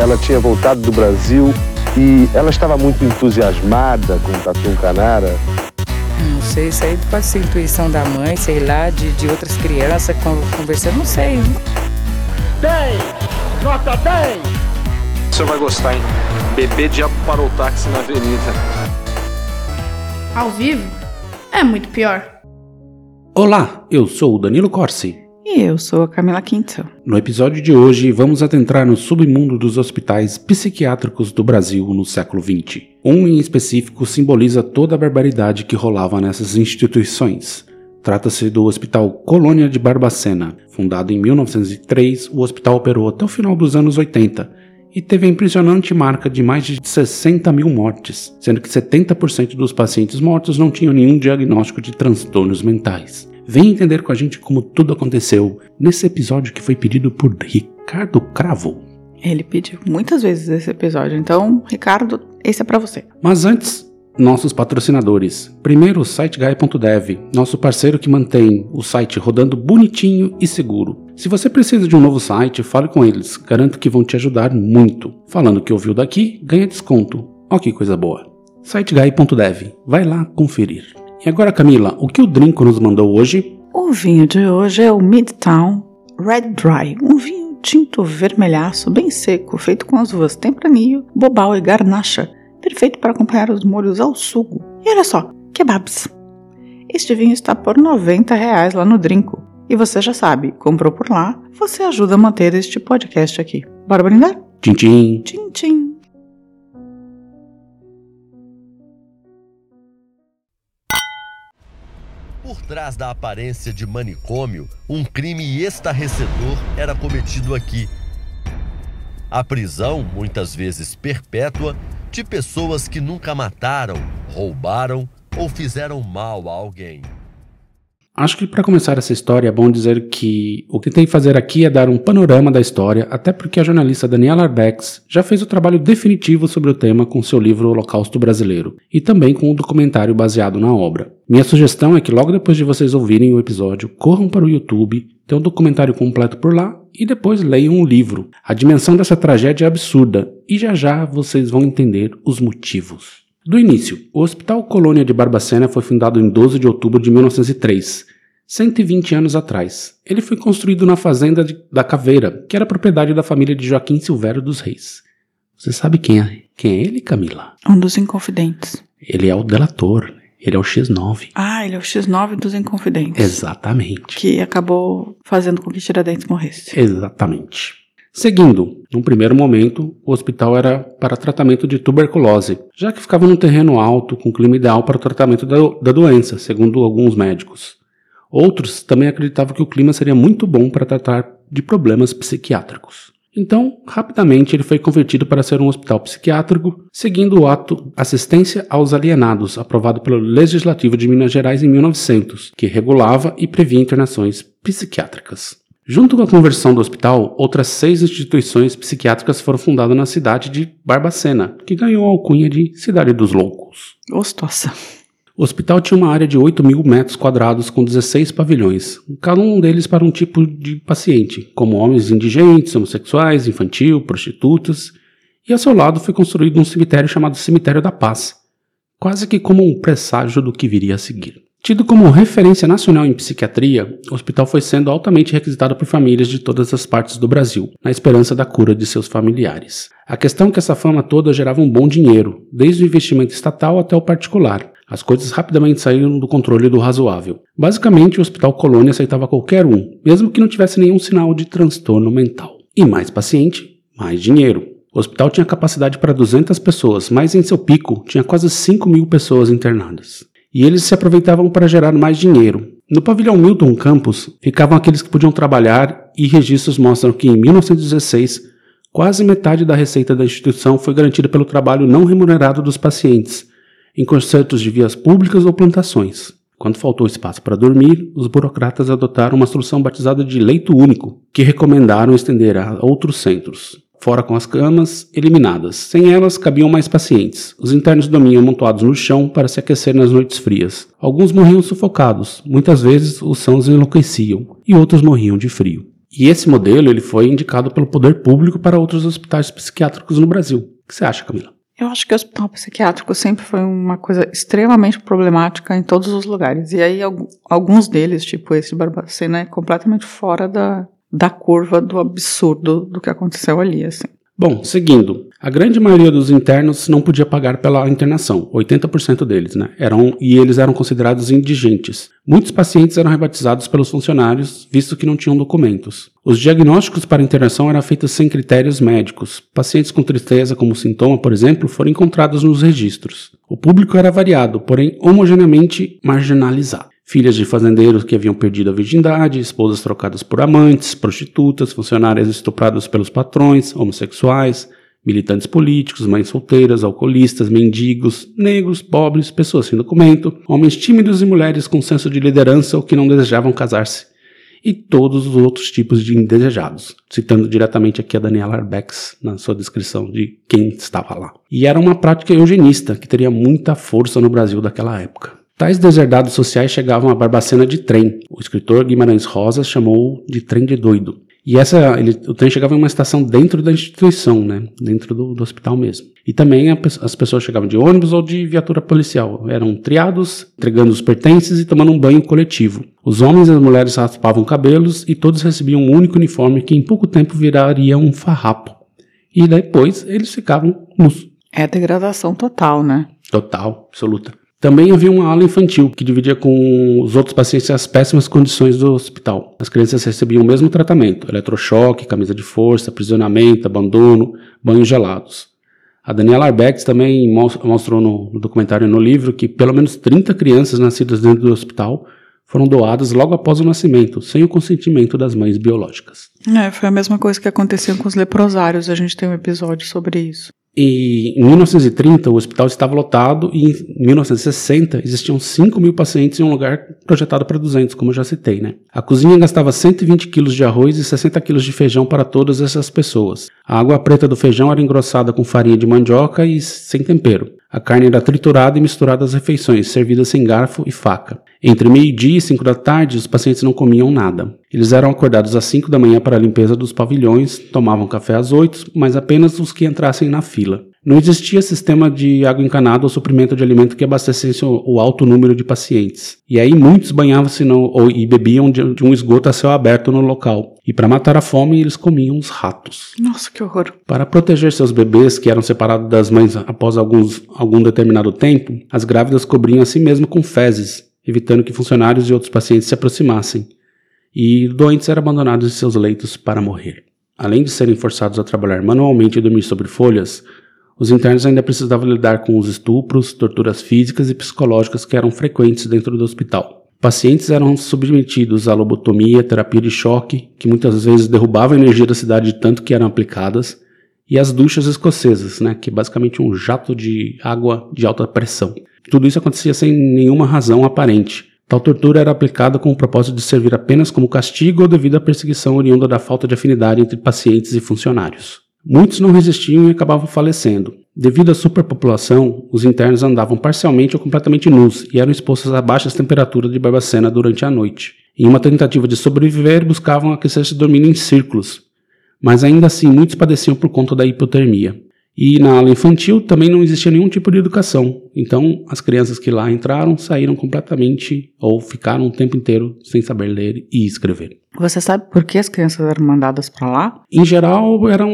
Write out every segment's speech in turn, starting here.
ela tinha voltado do Brasil e ela estava muito entusiasmada com o Tatu Canara. Não sei, isso aí pode ser intuição da mãe, sei lá, de, de outras crianças conversando, não sei. 10! Nota 10! O senhor vai gostar, hein? Bebê diabo parou o táxi na avenida. Ao vivo? É muito pior. Olá, eu sou o Danilo Corsi. E eu sou a Camila Quinto. No episódio de hoje, vamos adentrar no submundo dos hospitais psiquiátricos do Brasil no século XX. Um em específico simboliza toda a barbaridade que rolava nessas instituições. Trata-se do Hospital Colônia de Barbacena. Fundado em 1903, o hospital operou até o final dos anos 80 e teve a impressionante marca de mais de 60 mil mortes, sendo que 70% dos pacientes mortos não tinham nenhum diagnóstico de transtornos mentais. Vem entender com a gente como tudo aconteceu nesse episódio que foi pedido por Ricardo Cravo. Ele pediu muitas vezes esse episódio, então, Ricardo, esse é para você. Mas antes, nossos patrocinadores. Primeiro, o siteguy.dev, nosso parceiro que mantém o site rodando bonitinho e seguro. Se você precisa de um novo site, fale com eles, garanto que vão te ajudar muito. Falando que ouviu daqui, ganha desconto. Ó que coisa boa. siteguy.dev, vai lá conferir. E agora, Camila, o que o Drinco nos mandou hoje? O vinho de hoje é o Midtown Red Dry, um vinho tinto vermelhaço, bem seco, feito com as uvas tempranillo, bobal e garnacha, perfeito para acompanhar os molhos ao sugo. E olha só, kebabs. Este vinho está por 90 reais lá no Drinco. E você já sabe, comprou por lá, você ajuda a manter este podcast aqui. Bora brindar? Tchim, tchim. Tchim, tchim. Por trás da aparência de manicômio, um crime estarrecedor era cometido aqui. A prisão, muitas vezes perpétua, de pessoas que nunca mataram, roubaram ou fizeram mal a alguém. Acho que para começar essa história é bom dizer que o que tem que fazer aqui é dar um panorama da história, até porque a jornalista Daniela Arbex já fez o trabalho definitivo sobre o tema com seu livro Holocausto Brasileiro, e também com um documentário baseado na obra. Minha sugestão é que logo depois de vocês ouvirem o episódio, corram para o YouTube, tem um documentário completo por lá e depois leiam o livro. A dimensão dessa tragédia é absurda e já já vocês vão entender os motivos. Do início, o Hospital Colônia de Barbacena foi fundado em 12 de outubro de 1903, 120 anos atrás. Ele foi construído na fazenda de, da Caveira, que era propriedade da família de Joaquim Silvério dos Reis. Você sabe quem é? Quem é ele, Camila? Um dos Inconfidentes. Ele é o delator. Ele é o X9. Ah, ele é o X9 dos Inconfidentes. Exatamente. Que acabou fazendo com que Tiradentes morresse. Exatamente. Seguindo, num primeiro momento, o hospital era para tratamento de tuberculose, já que ficava num terreno alto, com clima ideal para o tratamento da, da doença, segundo alguns médicos. Outros também acreditavam que o clima seria muito bom para tratar de problemas psiquiátricos. Então, rapidamente ele foi convertido para ser um hospital psiquiátrico, seguindo o ato Assistência aos Alienados, aprovado pelo Legislativo de Minas Gerais em 1900, que regulava e previa internações psiquiátricas. Junto com a conversão do hospital, outras seis instituições psiquiátricas foram fundadas na cidade de Barbacena, que ganhou a alcunha de Cidade dos Loucos. Gostosa. O hospital tinha uma área de 8 mil metros quadrados com 16 pavilhões, cada um deles para um tipo de paciente, como homens indigentes, homossexuais, infantil, prostitutas, e ao seu lado foi construído um cemitério chamado Cemitério da Paz, quase que como um presságio do que viria a seguir. Tido como referência nacional em psiquiatria, o hospital foi sendo altamente requisitado por famílias de todas as partes do Brasil, na esperança da cura de seus familiares. A questão é que essa fama toda gerava um bom dinheiro, desde o investimento estatal até o particular. As coisas rapidamente saíram do controle do razoável. Basicamente, o Hospital Colônia aceitava qualquer um, mesmo que não tivesse nenhum sinal de transtorno mental. E mais paciente, mais dinheiro. O hospital tinha capacidade para 200 pessoas, mas em seu pico tinha quase 5 mil pessoas internadas e eles se aproveitavam para gerar mais dinheiro. No pavilhão Milton Campus ficavam aqueles que podiam trabalhar e registros mostram que em 1916 quase metade da receita da instituição foi garantida pelo trabalho não remunerado dos pacientes, em concertos de vias públicas ou plantações. Quando faltou espaço para dormir, os burocratas adotaram uma solução batizada de leito único, que recomendaram estender a outros centros fora com as camas eliminadas. Sem elas, cabiam mais pacientes. Os internos dormiam amontoados no chão para se aquecer nas noites frias. Alguns morriam sufocados, muitas vezes os sãos enlouqueciam, e outros morriam de frio. E esse modelo ele foi indicado pelo poder público para outros hospitais psiquiátricos no Brasil. O que você acha, Camila? Eu acho que o hospital psiquiátrico sempre foi uma coisa extremamente problemática em todos os lugares. E aí, alguns deles, tipo esse Barbacena, é completamente fora da, da curva do absurdo do que aconteceu ali, assim. Bom, seguindo, a grande maioria dos internos não podia pagar pela internação, 80% deles, né? Eram, e eles eram considerados indigentes. Muitos pacientes eram rebatizados pelos funcionários, visto que não tinham documentos. Os diagnósticos para internação eram feitos sem critérios médicos. Pacientes com tristeza como sintoma, por exemplo, foram encontrados nos registros. O público era variado, porém homogeneamente marginalizado filhas de fazendeiros que haviam perdido a virgindade, esposas trocadas por amantes, prostitutas, funcionárias estupradas pelos patrões, homossexuais, militantes políticos, mães solteiras, alcoolistas, mendigos, negros, pobres, pessoas sem documento, homens tímidos e mulheres com senso de liderança ou que não desejavam casar-se, e todos os outros tipos de indesejados, citando diretamente aqui a Daniela Arbex na sua descrição de quem estava lá. E era uma prática eugenista que teria muita força no Brasil daquela época. Tais deserdados sociais chegavam a Barbacena de trem. O escritor Guimarães Rosa chamou de trem de doido. E essa, ele, o trem chegava em uma estação dentro da instituição, né? dentro do, do hospital mesmo. E também a, as pessoas chegavam de ônibus ou de viatura policial. Eram triados, entregando os pertences e tomando um banho coletivo. Os homens e as mulheres raspavam cabelos e todos recebiam um único uniforme que em pouco tempo viraria um farrapo. E depois eles ficavam nus. É degradação total, né? Total, absoluta. Também havia uma ala infantil, que dividia com os outros pacientes as péssimas condições do hospital. As crianças recebiam o mesmo tratamento: eletrochoque, camisa de força, aprisionamento, abandono, banhos gelados. A Daniela Arbex também mostrou no documentário e no livro que pelo menos 30 crianças nascidas dentro do hospital foram doadas logo após o nascimento, sem o consentimento das mães biológicas. É, foi a mesma coisa que aconteceu com os leprosários, a gente tem um episódio sobre isso. E em 1930 o hospital estava lotado e em 1960 existiam 5 mil pacientes em um lugar projetado para 200, como eu já citei, né? A cozinha gastava 120 quilos de arroz e 60 quilos de feijão para todas essas pessoas. A água preta do feijão era engrossada com farinha de mandioca e sem tempero. A carne era triturada e misturada às refeições, servida sem garfo e faca. Entre meio-dia e cinco da tarde, os pacientes não comiam nada. Eles eram acordados às cinco da manhã para a limpeza dos pavilhões, tomavam café às oito, mas apenas os que entrassem na fila. Não existia sistema de água encanada ou suprimento de alimento que abastecesse o alto número de pacientes. E aí muitos banhavam-se e bebiam de, de, um esgoto a céu aberto no local. E para matar a fome, eles comiam os ratos. Nossa, que horror. Para proteger seus bebês, que eram separados das mães após alguns, algum determinado tempo, as grávidas cobriam a si mesmas com fezes, evitando que funcionários e outros pacientes se aproximassem. E doentes eram abandonados em seus leitos para morrer. Além de serem forçados a trabalhar manualmente e dormir sobre folhas, os internos ainda precisavam lidar com os estupros, torturas físicas e psicológicas que eram frequentes dentro do hospital. Pacientes eram submetidos à lobotomia, terapia de choque, que muitas vezes derrubava a energia da cidade de tanto que eram aplicadas, e as duchas escocesas, né, que é basicamente um jato de água de alta pressão. Tudo isso acontecia sem nenhuma razão aparente. Tal tortura era aplicada com o propósito de servir apenas como castigo ou devido à perseguição oriunda da falta de afinidade entre pacientes e funcionários. Muitos não resistiam e acabavam falecendo. Devido à superpopulação, os internos andavam parcialmente ou completamente nus e eram expostos a baixas temperaturas de Barbacena durante a noite. Em uma tentativa de sobreviver, buscavam aquecer-se dormindo em círculos, mas ainda assim muitos padeciam por conta da hipotermia. E na aula infantil também não existia nenhum tipo de educação. Então, as crianças que lá entraram saíram completamente ou ficaram o tempo inteiro sem saber ler e escrever. Você sabe por que as crianças eram mandadas para lá? Em geral, eram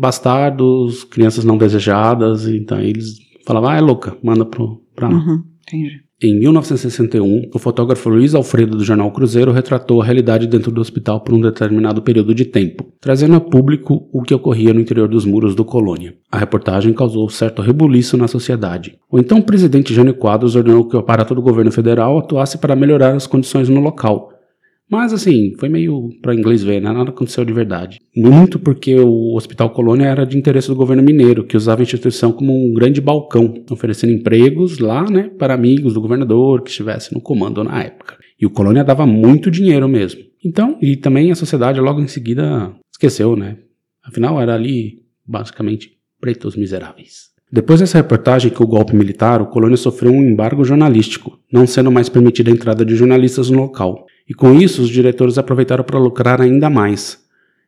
bastardos, crianças não desejadas, então eles falavam: "Ah, é louca, manda para lá". Uhum, entendi. Em 1961, o fotógrafo Luiz Alfredo do jornal Cruzeiro retratou a realidade dentro do hospital por um determinado período de tempo, trazendo a público o que ocorria no interior dos muros do Colônia. A reportagem causou certo rebuliço na sociedade. O então presidente Jânio Quadros ordenou que o aparato do governo federal atuasse para melhorar as condições no local, mas assim, foi meio para inglês ver, né? nada aconteceu de verdade. Muito porque o Hospital Colônia era de interesse do governo mineiro, que usava a instituição como um grande balcão, oferecendo empregos lá, né, para amigos do governador que estivesse no comando na época. E o Colônia dava muito dinheiro mesmo. Então, e também a sociedade logo em seguida esqueceu, né? Afinal, era ali basicamente pretos miseráveis. Depois dessa reportagem que o golpe militar, o Colônia sofreu um embargo jornalístico, não sendo mais permitida a entrada de jornalistas no local. E com isso, os diretores aproveitaram para lucrar ainda mais.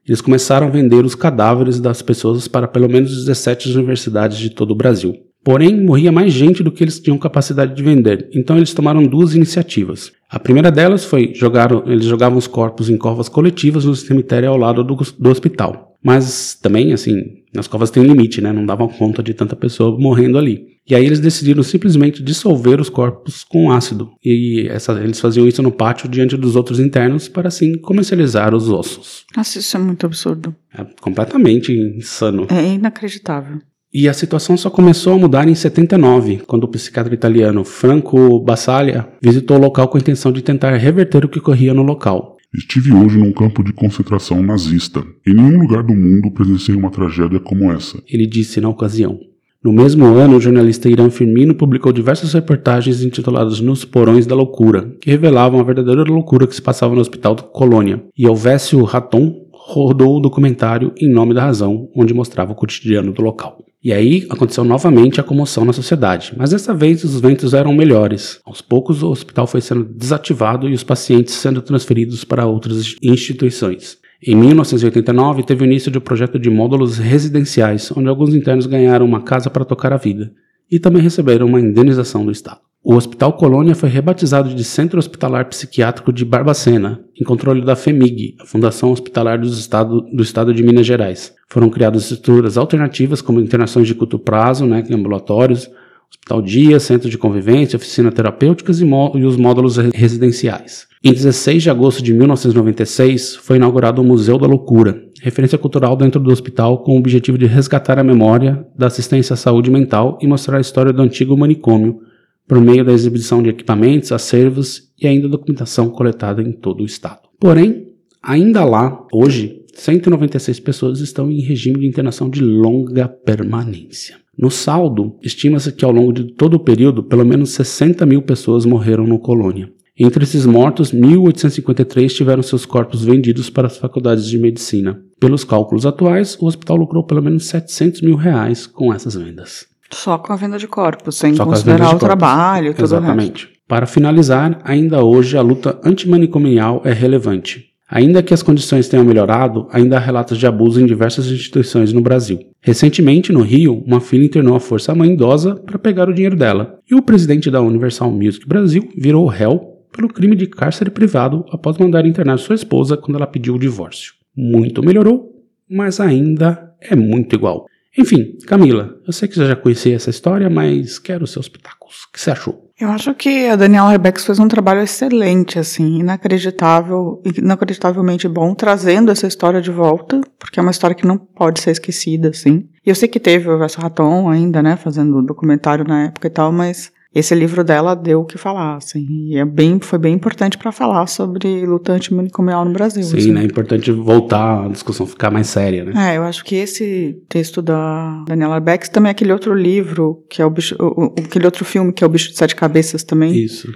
Eles começaram a vender os cadáveres das pessoas para pelo menos 17 universidades de todo o Brasil. Porém, morria mais gente do que eles tinham capacidade de vender, então eles tomaram duas iniciativas. A primeira delas foi jogar, eles jogavam os corpos em covas coletivas no cemitério ao lado do, do hospital. Mas também, assim, nas covas tem um limite, né? Não davam conta de tanta pessoa morrendo ali. E aí eles decidiram simplesmente dissolver os corpos com ácido. E essa, eles faziam isso no pátio diante dos outros internos para assim comercializar os ossos. Nossa, isso é muito absurdo. É completamente insano. É inacreditável. E a situação só começou a mudar em 79, quando o psiquiatra italiano Franco Basaglia visitou o local com a intenção de tentar reverter o que ocorria no local. Estive hoje num campo de concentração nazista. Em nenhum lugar do mundo presenciei uma tragédia como essa. Ele disse na ocasião. No mesmo ano, o jornalista Irã Firmino publicou diversas reportagens intituladas Nos Porões da Loucura, que revelavam a verdadeira loucura que se passava no hospital da Colônia. E Elvésio Raton rodou o documentário Em Nome da Razão, onde mostrava o cotidiano do local. E aí aconteceu novamente a comoção na sociedade, mas dessa vez os ventos eram melhores. Aos poucos o hospital foi sendo desativado e os pacientes sendo transferidos para outras instituições. Em 1989, teve o início de um projeto de módulos residenciais, onde alguns internos ganharam uma casa para tocar a vida e também receberam uma indenização do Estado. O Hospital Colônia foi rebatizado de Centro Hospitalar Psiquiátrico de Barbacena, em controle da FEMIG, a Fundação Hospitalar do Estado, do Estado de Minas Gerais. Foram criadas estruturas alternativas como internações de curto prazo, né, ambulatórios, hospital dia, centro de convivência, oficina terapêuticas e, e os módulos residenciais. Em 16 de agosto de 1996, foi inaugurado o Museu da Loucura, referência cultural dentro do hospital com o objetivo de resgatar a memória da assistência à saúde mental e mostrar a história do antigo manicômio por meio da exibição de equipamentos, acervos e ainda documentação coletada em todo o estado. Porém, ainda lá, hoje, 196 pessoas estão em regime de internação de longa permanência. No saldo, estima-se que ao longo de todo o período, pelo menos 60 mil pessoas morreram no colônia. Entre esses mortos, 1.853 tiveram seus corpos vendidos para as faculdades de medicina. Pelos cálculos atuais, o hospital lucrou pelo menos 700 mil reais com essas vendas. Só com a venda de corpos, sem Só considerar o trabalho e tudo Exatamente. Para finalizar, ainda hoje a luta antimanicomial é relevante. Ainda que as condições tenham melhorado, ainda há relatos de abuso em diversas instituições no Brasil. Recentemente, no Rio, uma filha internou a força-mãe idosa para pegar o dinheiro dela, e o presidente da Universal Music Brasil virou réu pelo crime de cárcere privado após mandar internar sua esposa quando ela pediu o divórcio. Muito melhorou, mas ainda é muito igual. Enfim, Camila, eu sei que você já conhecia essa história, mas quero seus pitacos. O que você achou? Eu acho que a Daniela Rebex fez um trabalho excelente, assim, inacreditável, inacreditavelmente bom, trazendo essa história de volta, porque é uma história que não pode ser esquecida, assim. E eu sei que teve o Verso Raton ainda, né, fazendo documentário na época e tal, mas esse livro dela deu o que falar, assim, e é bem, foi bem importante para falar sobre luta antimanicomial no Brasil. Sim, assim. né, é importante voltar a discussão ficar mais séria, né. É, eu acho que esse texto da Daniela Beck, também é aquele outro livro, que é o, bicho, o, aquele outro filme, que é o Bicho de Sete Cabeças também. Isso,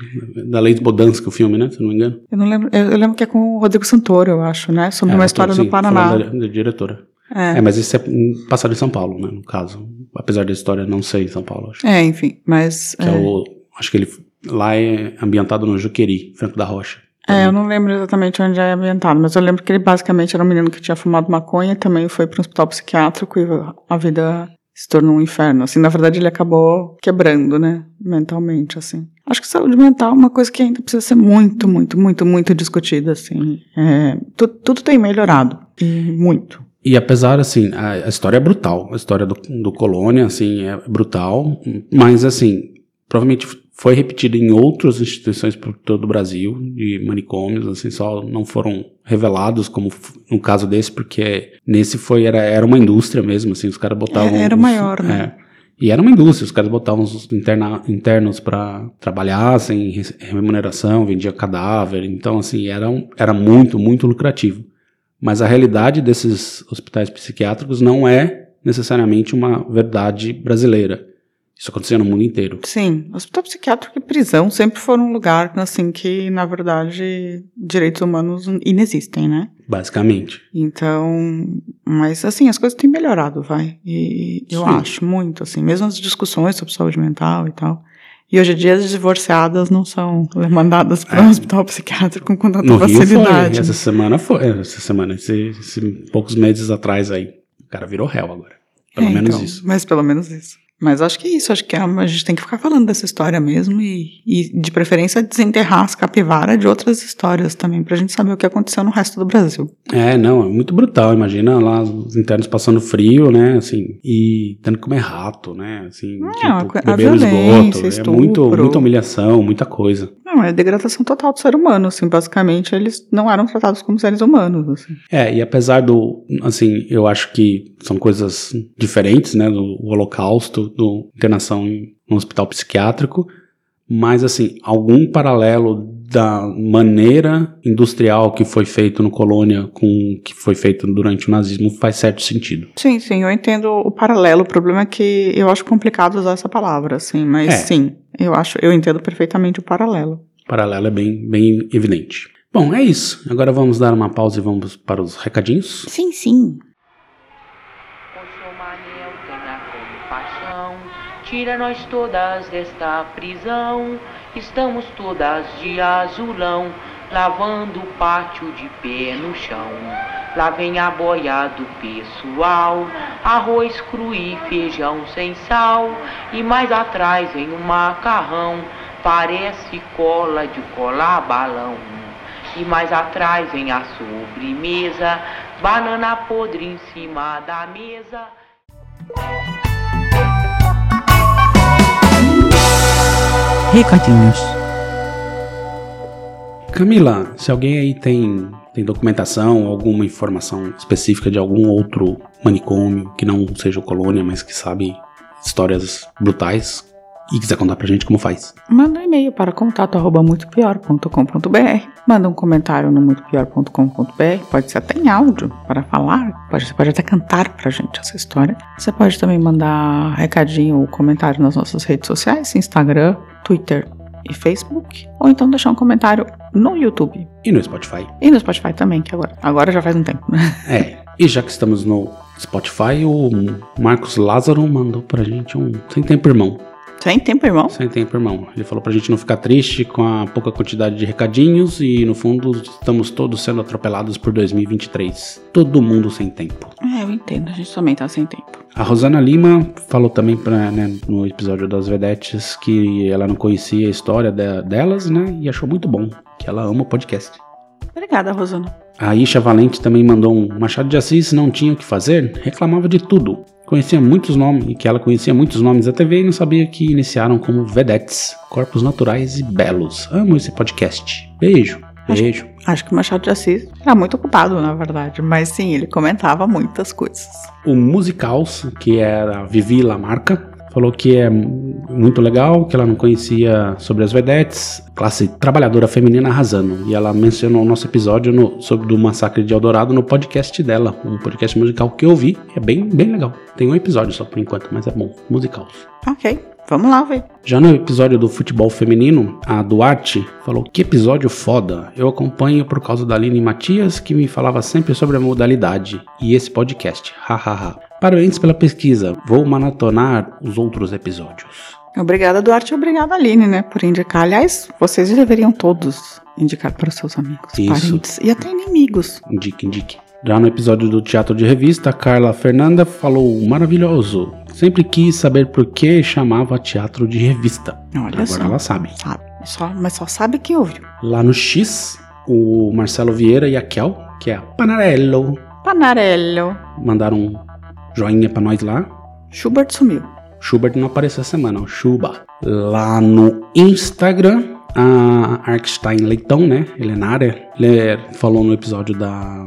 da Lei de Bodansky, o filme, né, se não me engano. Eu não lembro, eu, eu lembro que é com o Rodrigo Santoro, eu acho, né, sobre é, uma história tô, sim, do Paraná. Da, da diretora. É. é. mas isso é passado em São Paulo, né, no caso. Apesar da história não ser em São Paulo, acho. É, enfim, mas... Que é, é o Acho que ele lá é ambientado no Juqueri, Franco da Rocha. É, eu não lembro exatamente onde é ambientado, mas eu lembro que ele basicamente era um menino que tinha fumado maconha e também foi para um hospital psiquiátrico e a vida se tornou um inferno. Assim, na verdade, ele acabou quebrando, né, mentalmente, assim. Acho que saúde mental é uma coisa que ainda precisa ser muito, muito, muito, muito discutida, assim. É, tu, tudo tem melhorado, e muito. E apesar, assim, a, a, história é brutal. A história do, do Colônia, assim, é brutal. Mas, assim, provavelmente foi repetido em outras instituições por todo o Brasil, de manicômios, assim, só não foram revelados, como no caso desse, porque nesse foi, era, era uma indústria mesmo, assim, os caras botavam... É, era os, maior, né? É, e era uma indústria, os caras botavam os interna, internos para trabalhar sem remuneração, vendia cadáver, então, assim, era, um, era muito, muito lucrativo. Mas a realidade desses hospitais psiquiátricos não é necessariamente uma verdade brasileira. Isso acontecia no mundo inteiro. Sim, hospital psiquiátrico e prisão sempre foram um lugar, assim, que, na verdade, direitos humanos inexistem, né? Basicamente. Então, mas, assim, as coisas têm melhorado, vai. E eu Sim. acho muito, assim, mesmo as discussões sobre saúde mental e tal. E hoje em dia as divorciadas não são mandadas para um hospital psiquiátrico com tanta É. No facilidade. foi, essa semana foi, essa semana, esse, esse poucos meses atrás aí. O cara virou réu agora. Pelo É, menos então, isso. Mas pelo menos isso. Mas acho que é isso, acho que é a gente tem que ficar falando dessa história mesmo e, e de preferência desenterrar as capivaras de outras histórias também, pra gente saber o que aconteceu no resto do Brasil. É, não, é muito brutal. Imagina lá os internos passando frio, né? Assim, e tendo que comer rato, né? Assim, a tipo, co- a violência, esgoto. É muito, muita humilhação, muita coisa. Não, é degradação total do ser humano, assim, basicamente eles não eram tratados como seres humanos, assim. É, e apesar do, assim, eu acho que são coisas diferentes, né, do holocausto, do internação em um hospital psiquiátrico, mas assim, algum paralelo da maneira industrial que foi feito no colônia com o que foi feito durante o nazismo faz certo sentido. Sim, sim, eu entendo o paralelo, o problema é que eu acho complicado usar essa palavra, assim, mas É. sim, eu acho, eu entendo perfeitamente o paralelo. O paralelo é bem, bem evidente. Bom, é isso. Agora vamos dar uma pausa e vamos para os recadinhos. Sim, sim. Tira nós todas desta prisão. Estamos todas de azulão, lavando o pátio de pé no chão. Lá vem a boia do pessoal, arroz cru e feijão sem sal. E mais atrás vem um macarrão, parece cola de colar balão. E mais atrás vem a sobremesa, banana podre em cima da mesa. Recadinhos. Camila, se alguém aí tem, tem documentação, alguma informação específica de algum outro manicômio que não seja o colônia, mas que sabe histórias brutais e quiser contar pra gente como faz. Manda um e-mail para contato arroba muitopior.com.br. Manda um comentário no muitopior.com.br. Pode ser até em áudio para falar. Pode, você pode até cantar pra gente essa história. Você pode também mandar recadinho ou comentário nas nossas redes sociais, Instagram, Twitter e Facebook. Ou então deixar um comentário no YouTube. E no Spotify. E no Spotify também, que agora, agora já faz um tempo, né? É, e já que estamos no Spotify, o Marcos Lázaro mandou pra gente um Sem Tempo Irmão. Sem tempo, irmão? Sem tempo, irmão. Ele falou pra gente não ficar triste com a pouca quantidade de recadinhos e, no fundo, estamos todos sendo atropelados por 2023. Todo mundo sem tempo. É, eu entendo. A gente também tá sem tempo. A Rosana Lima falou também pra, né, no episódio das Vedetes que ela não conhecia a história de- delas, né? E achou muito bom, que ela ama o podcast. Obrigada, Rosana. A Isha Valente também mandou um Machado de Assis não tinha o que fazer, reclamava de tudo. Conhecia muitos nomes, e que ela conhecia muitos nomes da TV e não sabia que iniciaram como vedetes, corpos naturais e belos. Amo esse podcast. Beijo, beijo. Acho que o Machado de Assis era muito ocupado, na verdade. Mas sim, ele comentava muitas coisas. O Musicals, que era Vivi Lamarca, falou que é muito legal, que ela não conhecia sobre as vedetes, classe trabalhadora feminina arrasando. E ela mencionou o nosso episódio no- sobre o massacre de Eldorado no podcast dela, um podcast musical que eu vi, é bem, bem legal. Tem um episódio só por enquanto, mas é bom. Musicals. Ok, vamos lá ver. Já no episódio do futebol feminino, a Duarte falou que episódio foda. Eu acompanho por causa da Aline Matias, que me falava sempre sobre a modalidade e esse podcast. Hahaha. Parabéns pela pesquisa. Vou maratonar os outros episódios. Obrigada, Duarte, e obrigada, Aline, né, por indicar. Aliás, vocês deveriam todos indicar para os seus amigos, Isso. parentes e até inimigos. Indique, indique. Já no episódio do Teatro de Revista, a Carla Fernanda falou maravilhoso. Sempre quis saber por que chamava Teatro de Revista. Olha Agora só. ela sabe. Sabe, só, mas só sabe quem ouviu. Lá no X, o Marcelo Vieira e a Kel, que é a Panarello, Panarello. mandaram joinha pra nós lá. Schubert sumiu. Schubert não apareceu essa semana, o Chuba. Lá no Instagram, a Arkstein Leitão, né? Helenária, ele falou no episódio da,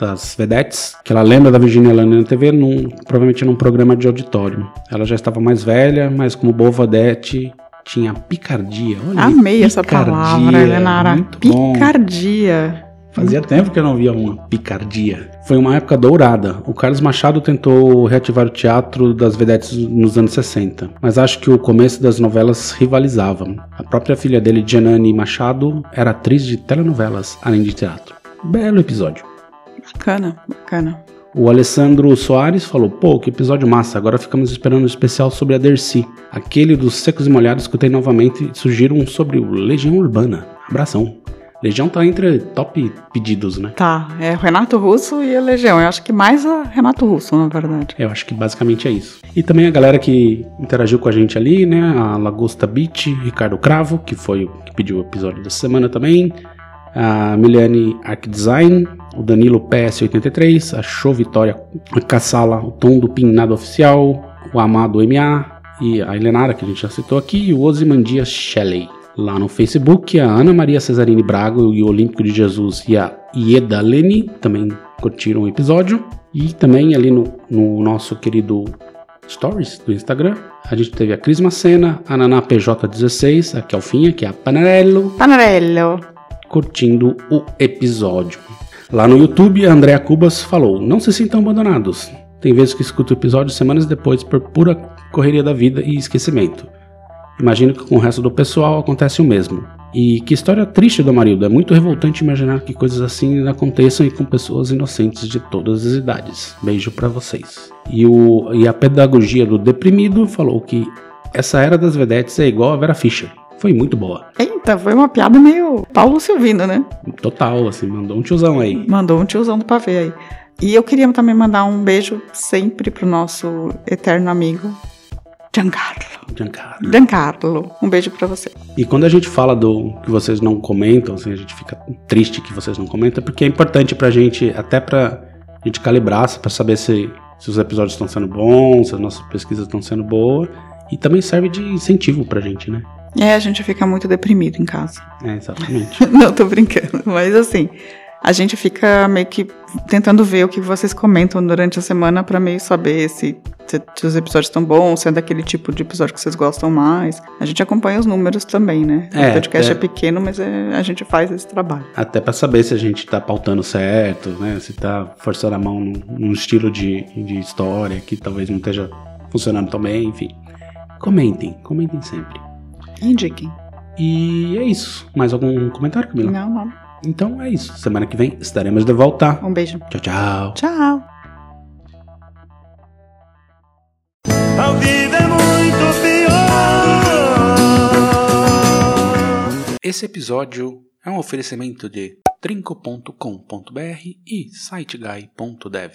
das Vedetes que ela lembra da Virginia Lane na TV, num, provavelmente num programa de auditório. Ela já estava mais velha, mas como boa vedete, tinha picardia. Olha, Amei essa picardia, palavra, Helenara. Muito bom. Fazia tempo que eu não via uma picardia. Foi uma época dourada. O Carlos Machado tentou reativar o teatro das vedetes nos anos 60, mas acho que o começo das novelas rivalizava. A própria filha dele, Janane Machado, era atriz de telenovelas, além de teatro. Belo episódio. Bacana, bacana. O Alessandro Soares falou: pô, que episódio massa, agora ficamos esperando um especial sobre a Dercy. Aquele dos secos e molhados escutei novamente e surgiram um sobre o Legião Urbana. Abração. Legião tá entre top pedidos, né? Tá, é Renato Russo e a Legião. Eu acho que mais o Renato Russo, na verdade. Eu acho que basicamente é isso. E também a galera que interagiu com a gente ali, né? A Lagosta Beach, Ricardo Cravo, que foi o que pediu o episódio dessa semana também. A Miliane Arc Design, o Danilo PS83, a Show Vitória, a o Tom do Pin Nada Oficial, o Amado MA e a Helenara, que a gente já citou aqui, e o Osimandias Shelley. Lá no Facebook, a Ana Maria Cesarini Braga e o Olímpico de Jesus e a Ieda Leni também curtiram o episódio. E também ali no, no nosso querido Stories do Instagram, a gente teve a Cris Macena, a Naná PJ16, a Kelfinha, que é a Panarello, Panarello. curtindo o episódio. Lá no YouTube, a Andrea Cubas falou: Não se sintam abandonados. Tem vezes que escuto o episódio semanas depois por pura correria da vida e esquecimento. Imagino que com o resto do pessoal acontece o mesmo. E que história triste do Amarildo. É muito revoltante imaginar que coisas assim aconteçam e com pessoas inocentes de todas as idades. Beijo pra vocês. E, o, e a pedagogia do deprimido falou que essa era das vedetes é igual a Vera Fischer. Foi muito boa. Eita, foi uma piada meio Paulo Silvino, né? Total, assim, mandou um tiozão aí. Mandou um tiozão do pavê aí. E eu queria também mandar um beijo sempre pro nosso eterno amigo Giancarlo. Giancarlo. Giancarlo, um beijo pra você. E quando a gente fala do que vocês não comentam, assim, a gente fica triste que vocês não comentam, porque é importante pra gente, até pra gente calibrar, pra saber se, se os episódios estão sendo bons, se as nossas pesquisas estão sendo boas. E também serve de incentivo pra gente, né? É, a gente fica muito deprimido em casa. É, exatamente. Não, tô brincando. Mas assim, a gente fica meio que tentando ver o que vocês comentam durante a semana pra meio saber se, se, se os episódios estão bons, se é daquele tipo de episódio que vocês gostam mais. A gente acompanha os números também, né? É, o podcast é, é. pequeno, mas é- a gente faz esse trabalho. Até pra saber se a gente tá pautando certo, né? Se tá forçando a mão num, num estilo de, de história que talvez não esteja funcionando tão bem, enfim. Comentem, comentem sempre. Indiquem. E é isso. Mais algum comentário, Camila? Não, não. Então é isso. Semana que vem estaremos de volta. Um beijo. Tchau, tchau. Tchau. A vida é muito pior. Esse episódio é um oferecimento de trinco.com.br e siteguy.dev.